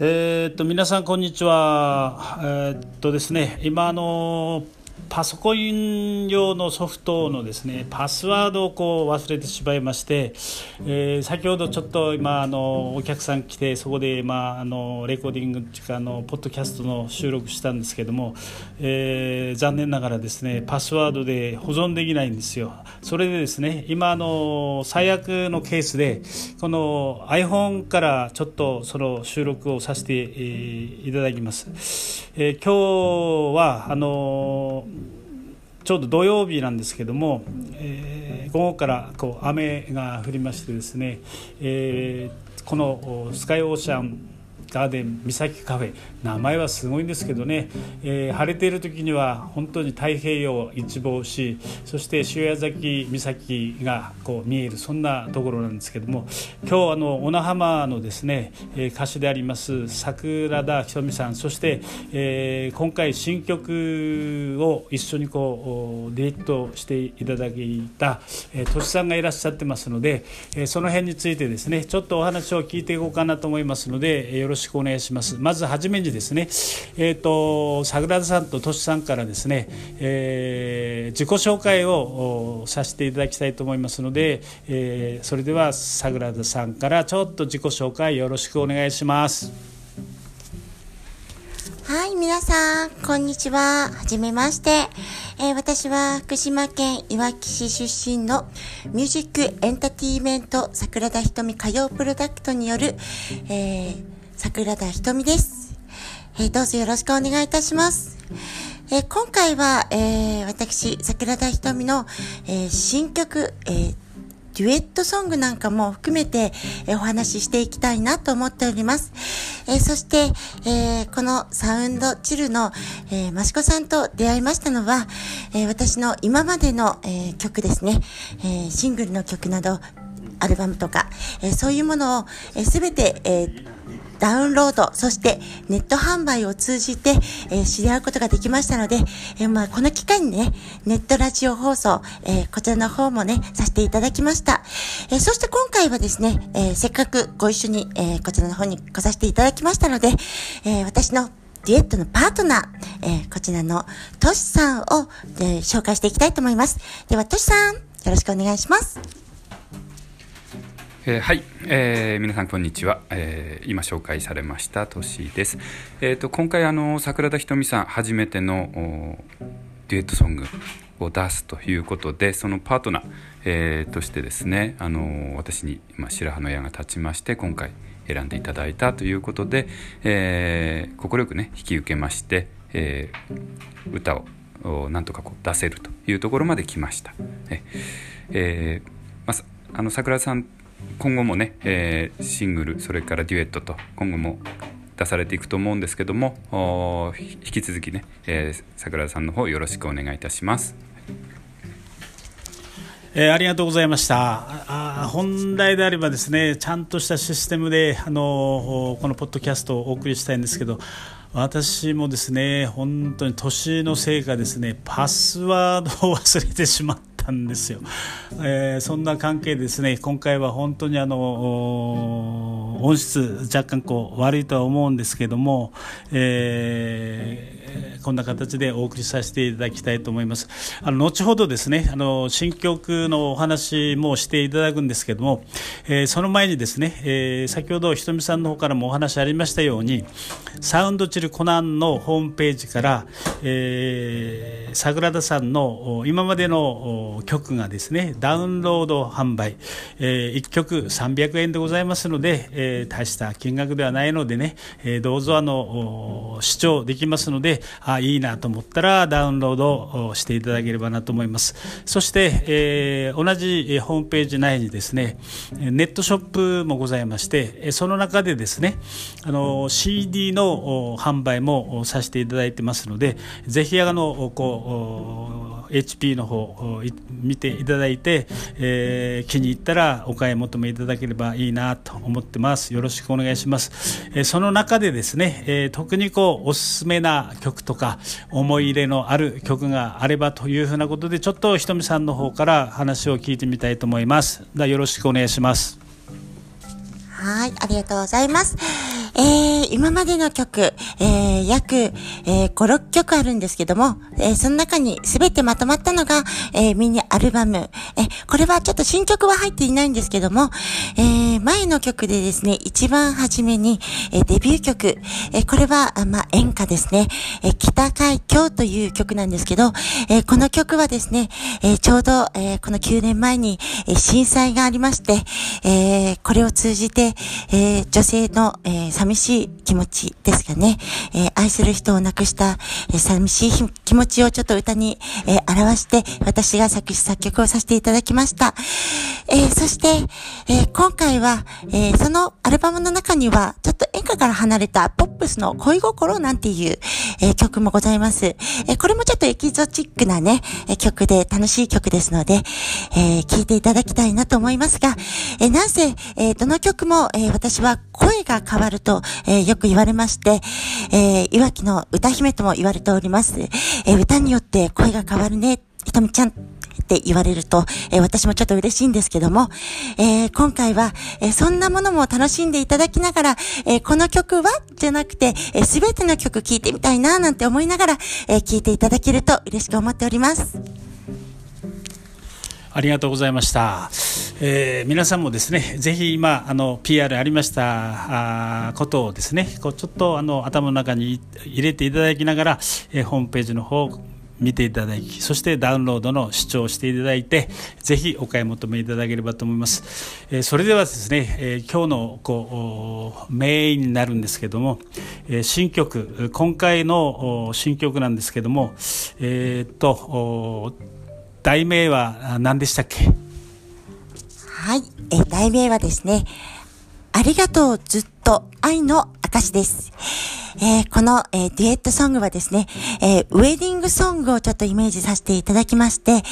えー、っと皆さんこんにちは。えー、っとですね今あのパソコン用のソフトのですねパスワードをこう忘れてしまいまして、えー、先ほどちょっと今あのお客さん来てそこでまああのレコーディングっていうかあのポッドキャストの収録したんですけども、えー、残念ながらですねパスワードで保存できないんですよ。それでですね今あの最悪のケースでこの iPhone からちょっとその収録をさせて、いただきます。えー、今日はあのちょうど土曜日なんですけども、えー、午後からこう雨が降りましてですね、えー、このスカイオーシャンガーデン岬カフェ。名前はすごいんですけどね、えー、晴れている時には本当に太平洋を一望しそして塩谷崎岬がこう見えるそんなところなんですけども。今日あの小名浜のですね、えー、歌手であります桜田ひとみさん。そして、えー、今回新曲を一緒にこうデートしていただいた、えー、としさんがいらっしゃってますので、えー、その辺についてですねちょっとお話を聞いていこうかなと思いますのでよろしくしくお願いします。まずはじめにですね、えっ、ー、と桜田さんととしさんからですね、えー、自己紹介をさせていただきたいと思いますので、えー、それでは桜田さんからちょっと自己紹介よろしくお願いします。はい、皆さん、こんにちは。はじめまして。えー、私は福島県いわき市出身のミュージックエンターテイメント桜田瞳歌謡プロダクトによる、えー桜田ひとみです。えー、どうぞよろしくお願いいたします。えー、今回は、えー、私、桜田ひとみの、え新曲、えデュエットソングなんかも含めて、えお話ししていきたいなと思っております。えそして、えこのサウンドチルの、えー、益子さんと出会いましたのは、え私の今までの、え曲ですね、えシングルの曲など、アルバムとか、えそういうものをすべ、て、えダウンロード、そしてネット販売を通じて、えー、知り合うことができましたので、えー、まあ、この機会にね、ネットラジオ放送、えー、こちらの方もね、させていただきました。えそして今回はですね、えせっかくご一緒に、えこちらの方に来させていただきましたので、え私のデュエットのパートナー、えこちらのトシさんを、え紹介していきたいと思います。では、トシさん、よろしくお願いします。えー、はい、えー、皆さんこんにちは、えー、今紹介されましたトシです、えーと、今回あの桜田ひとみさん初めてのデュエットソングを出すということでそのパートナー、えー、としてですねあの私に、まあ、白羽の矢が立ちまして今回選んでいただいたということでえ快、くね引き受けまして、えー、歌をなんとかこう出せるというところまで来ました。ええーまあ、あの桜田さん今後もね、えー、シングルそれからデュエットと今後も出されていくと思うんですけども引き続きね、えー、桜田さんの方よろしくお願いいたします。えー、ありがとうございましたあ本来であればですねちゃんとしたシステムであのこのポッドキャストをお送りしたいんですけど私もですね本当に年のせいかですねパスワードを忘れてしまったんですよ、えー、そんな関係ですね今回は本当にあの音質若干こう悪いとは思うんですけども、えーこんな形でお送りさせていただきたいと思います。あの後ほどですね、あの新曲のお話もしていただくんですけども、えー、その前にですね、えー、先ほどひとみさんの方からもお話ありましたように、サウンドチルコナンのホームページから、えー、桜田さんの今までの曲がですね、ダウンロード販売、えー、1曲300円でございますので、えー、大した金額ではないのでね、えー、どうぞあの視聴できますので、あいいなと思ったらダウンロードしていただければなと思います。そして、えー、同じホームページ内にですねネットショップもございましてその中でですねあの CD の販売もさせていただいてますのでぜひあのこう HP の方見ていただいて、えー、気に入ったらお買い求めいただければいいなと思ってますよろしくお願いします、えー、その中でですね、えー、特にこうおすすめな曲とか思い入れのある曲があればというふうなことでちょっとひとみさんの方から話を聞いてみたいと思います。よろしくお願いします。はい、ありがとうございます。えー、今までの曲、えー、約、えー、5、6曲あるんですけども、えー、その中に全てまとまったのが、えー、ミニアルバム。えー、これはちょっと新曲は入っていないんですけども、えー、前の曲でですね、一番初めに、えー、デビュー曲、えー、これは、あまあ、演歌ですね、えー、北海峡という曲なんですけど、えー、この曲はですね、えー、ちょうど、えー、この9年前に、えー、震災がありまして、えー、これを通じて、えー、女性の、えー寂しい気持ちですかね。えー、愛する人を亡くした、えー、寂しい気持ちをちょっと歌に、えー、表して、私が作詞作曲をさせていただきました。え、そして、え、今回は、え、そのアルバムの中には、ちょっと演歌から離れたポップスの恋心なんていう、え、曲もございます。え、これもちょっとエキゾチックなね、え曲で楽しい曲ですので、えー、聴いていただきたいなと思いますが、え、なんせ、え、どの曲も、え、私は声が変わると、えー、よく言われまして、えー、いわきの歌姫とも言われております。えー、歌によって声が変わるね、ひとみちゃんって言われると、えー、私もちょっと嬉しいんですけども、えー、今回は、えー、そんなものも楽しんでいただきながら、えこの曲はじゃなくて、す、え、べ、ての曲聴いてみたいななんて思いながら、え聴いていただけると嬉しく思っております。ありがとうございました。えー、皆さんもですね、ぜひ今、あの、PR ありましたあことをですね、こうちょっとあの頭の中に入れていただきながら、えー、ホームページの方を見ていただきそしてダウンロードの視聴していただいてぜひお買い求めいただければと思います、えー、それではですね、えー、今日のこうメインになるんですけども、えー、新曲今回の新曲なんですけどもえ、っと題名は何でしたっけ？はい、えー、題名はですね、ありがとうずっと愛の証です。えー、この、えー、デュエットソングはですね、えー、ウェディングソングをちょっとイメージさせていただきまして、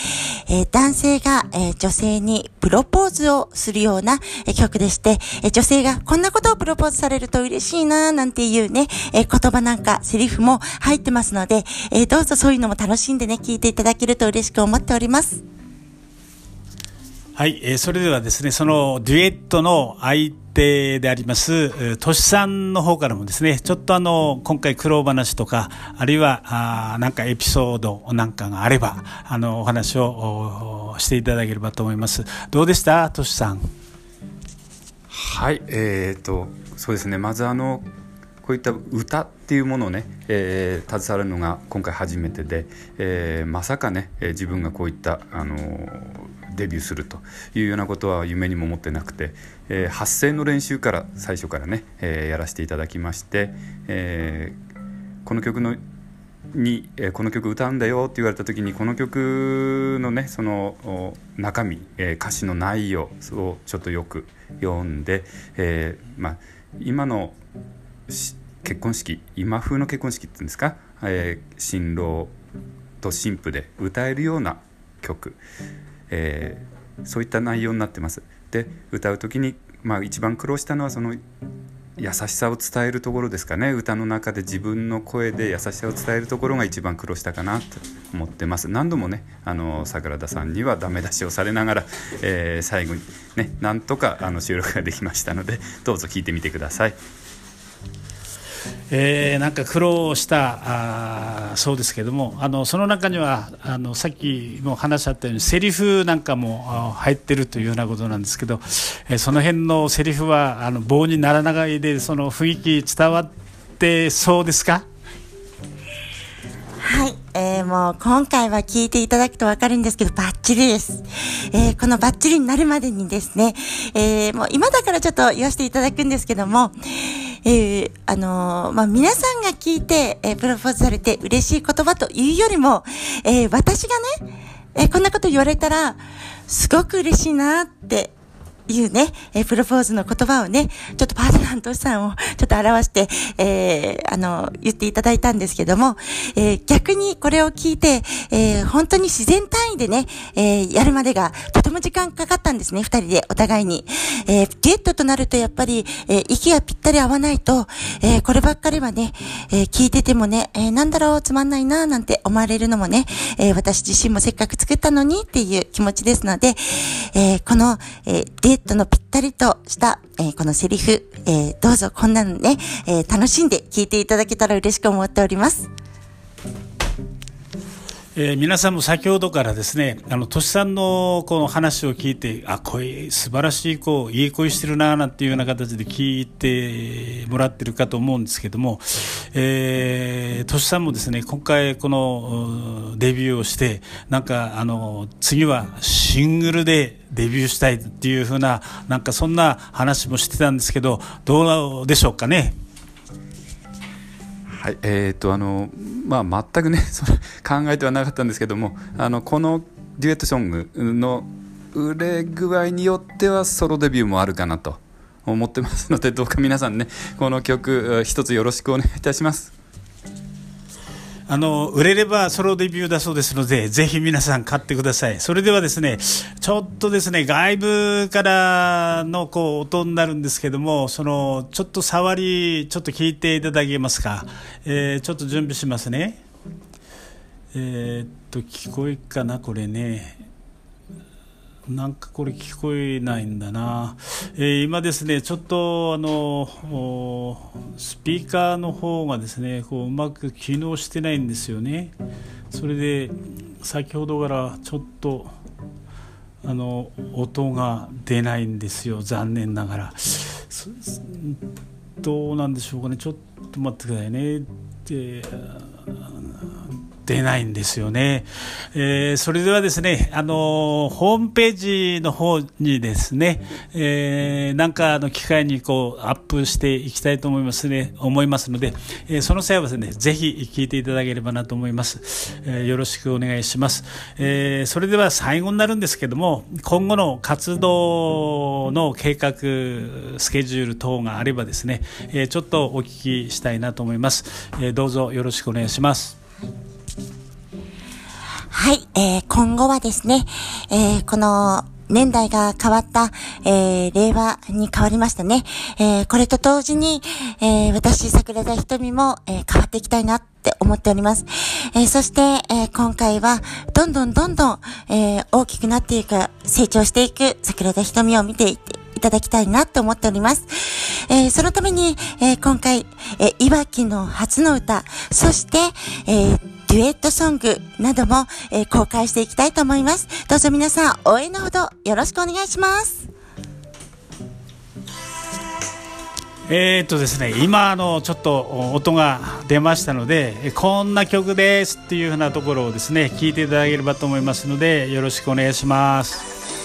え男性が、え女性にプロポーズをするような、え曲でして、え女性がこんなことをプロポーズされると嬉しいなーなんていうね、え言葉なんかセリフも入ってますので、えどうぞそういうのも楽しんでね、聞いていただけると嬉しく思っております。はい、えー、それではですね、そのデュエットの相でであります、としさんの方からもですね、ちょっとあの、今回苦労話とか、あるいは、あなんかエピソードなんかがあれば、あの、お話をしていただければと思います。どうでした？としさん。はい、えー、っと、そうですね、まずあの、こういった歌っていうものをね、えー、携わるのが今回初めてで、えー、まさかね、え、自分がこういった、あのデビューするというようなことは夢にも思ってなくて、えー、発声の練習から最初からね、えー、やらせていただきまして、えー、この曲のに、えー、この曲歌うんだよって言われた時にこの曲のねその中身、えー、歌詞の内容をちょっとよく読んで、えーまあ、今の結婚式今風の結婚式っていうんですか、えー、新郎と新婦で歌えるような曲えー、そういった内容になってます。で歌う時に、まあ、一番苦労したのはその優しさを伝えるところですかね歌の中で自分の声で優しさを伝えるところが一番苦労したかなと思ってます何度もねあの桜田さんにはダメ出しをされながら、えー、最後にねなんとかあの収録ができましたのでどうぞ聞いてみてください。えー、なんか苦労したあそうですけどもあのその中にはあのさっきも話しあったようにセリフなんかも入ってるというようなことなんですけど、えー、その辺のセリフはあの棒にならないでその雰囲気伝わってそうですか？はい。えー、もう今回は聞いていただくとわかるんですけど、バッチリです。えー、このバッチリになるまでにですね、えー、もう今だからちょっと言わせていただくんですけども、えー、あのー、まあ、皆さんが聞いて、えー、プロポーズされて嬉しい言葉というよりも、え私がね、えこんなこと言われたら、すごく嬉しいなっていうね、えプロポーズの言葉をね、ちょっとパートナーのトシさんをちょっと表して、えー、あの、言っていただいたんですけども、えー、逆にこれを聞いて、えー、本当に自然単位でね、えやるまでがとても時間かかったんですね、二人でお互いに。えー、デュエットとなるとやっぱり、え、息がぴったり合わないと、え、こればっかりはね、え、聞いててもね、え、なんだろう、つまんないな、なんて思われるのもね、え、私自身もせっかく作ったのにっていう気持ちですので、え、この、えー、デュエットのぴったりとした、えー、このセリフ、えー、どうぞこんなのね、えー、楽しんで聞いていただけたら嬉しく思っております。えー、皆さんも先ほどからですね、あの、としさんのこの話を聞いて、あ、声、素晴らしい子、いい声してるな、なんていうような形で聞いてもらってるかと思うんですけども、えー、としさんもですね、今回このデビューをして、なんか、あの、次はシングルでデビューしたいっていうふうな、なんかそんな話もしてたんですけど、どうでしょうかね？はいえーとあのまあ、全くねそれ考えてはなかったんですけどもあのこのデュエットソングの売れ具合によってはソロデビューもあるかなと思ってますのでどうか皆さんねこの曲一つよろしくお願いいたします。あの売れればソロデビューだそうですのでぜひ皆さん買ってください。それではですねちょっとですね外部からのこう音になるんですけどもそのちょっと触りちょっと聞いていただけますか、えー、ちょっと準備しますね。えー、っと聞こえかなこれね。なんかこれ聞こえないんだな、えー、今ですねちょっとあのスピーカーの方がですねこううまく機能してないんですよね。それで先ほどからちょっとあの音が出ないんですよ。残念ながら。どうなんでしょうかね。ちょっと待ってくださいね。で出ないんですよね。えー、それではですね、あのホームページの方にですね、えー、なんかの機会にこうアップしていきたいと思いますね、思いますので、えー、その際はですね、ぜひ聞いていただければなと思います。えー、よろしくお願いします。えー、それでは最後になるんですけども、今後の活動の計画、スケジュール等があればですね、えー、ちょっとお聞きしたいなと思います。えー、どうぞよろしくお願いします。はい、はいえー、今後はですね、えー、この、年代が変わった、えー、令和に変わりましたね。えー、これと同時に、えー、私、桜田瞳も、え、変わっていきたいなって思っております。え、そして、え、今回は、どんどんどんどん、えー、大きくなっていく、成長していく桜田瞳を見ていて、いただきたいなって思っております。え、そのために、え、今回、えー、いわきの初の歌、そして、えーデュエットソングなども、えー、公開していきたいと思います。どうぞ皆さん応援のほどよろしくお願いします。えー、っとですね、今あのちょっと音が出ましたのでこんな曲ですっていうふうなところをですね聞いていただければと思いますのでよろしくお願いします。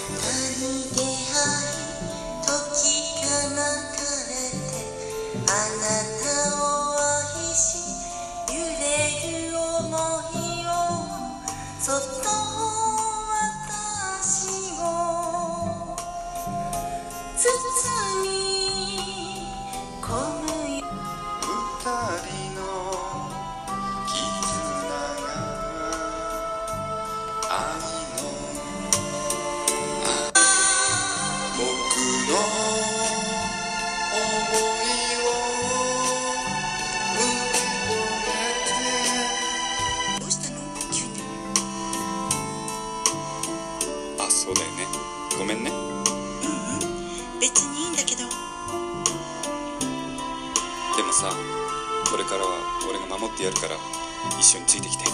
緒についてきて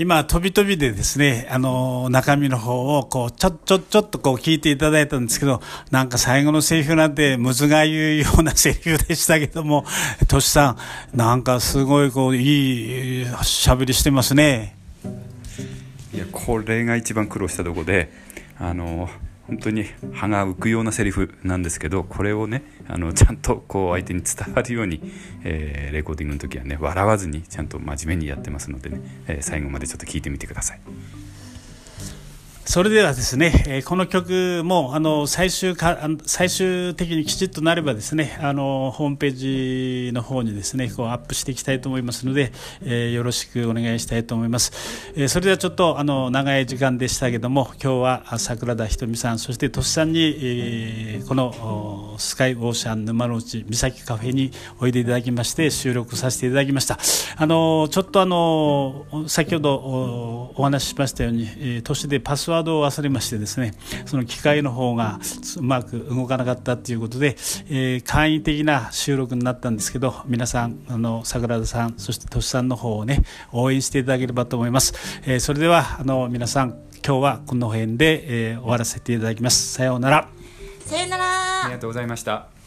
今、飛び飛びでですね、あの、中身の方を、こう、ちょ、ちょ、ちょっとこう聞いていただいたんですけど、なんか最後のセリフなんて、むずが言うようなセリフでしたけども、としさん、なんかすごいこう、いい喋りしてますね。いや、これが一番苦労したとこで、あの、本当に歯が浮くようなセリフなんですけどこれをねあのちゃんとこう相手に伝わるように、えー、レコーディングの時はね笑わずにちゃんと真面目にやってますのでね、えー、最後までちょっと聞いてみてください。それではですね、え、この曲もあの最終か最終的にきちっとなればですねあのホームページの方にですねこうアップしていきたいと思いますので、えー、よろしくお願いしたいと思います、えー、それではちょっとあの長い時間でしたけども今日は桜田ひとみさんそしてとしさんに、えー、このスカイオーシャン沼の内岬カフェにおいでいただきまして収録させていただきました。あのちょっとあの先ほどお話ししましたように、えー、都市でパスワードードを忘れましてですねその機械の方がうまく動かなかったということで、えー、簡易的な収録になったんですけど皆さんあの桜田さんそしてとしさんの方をね応援していただければと思います、えー、それではあの皆さん今日はこの辺で、えー、終わらせていただきます。さようなら。さようなら。ありがとうございました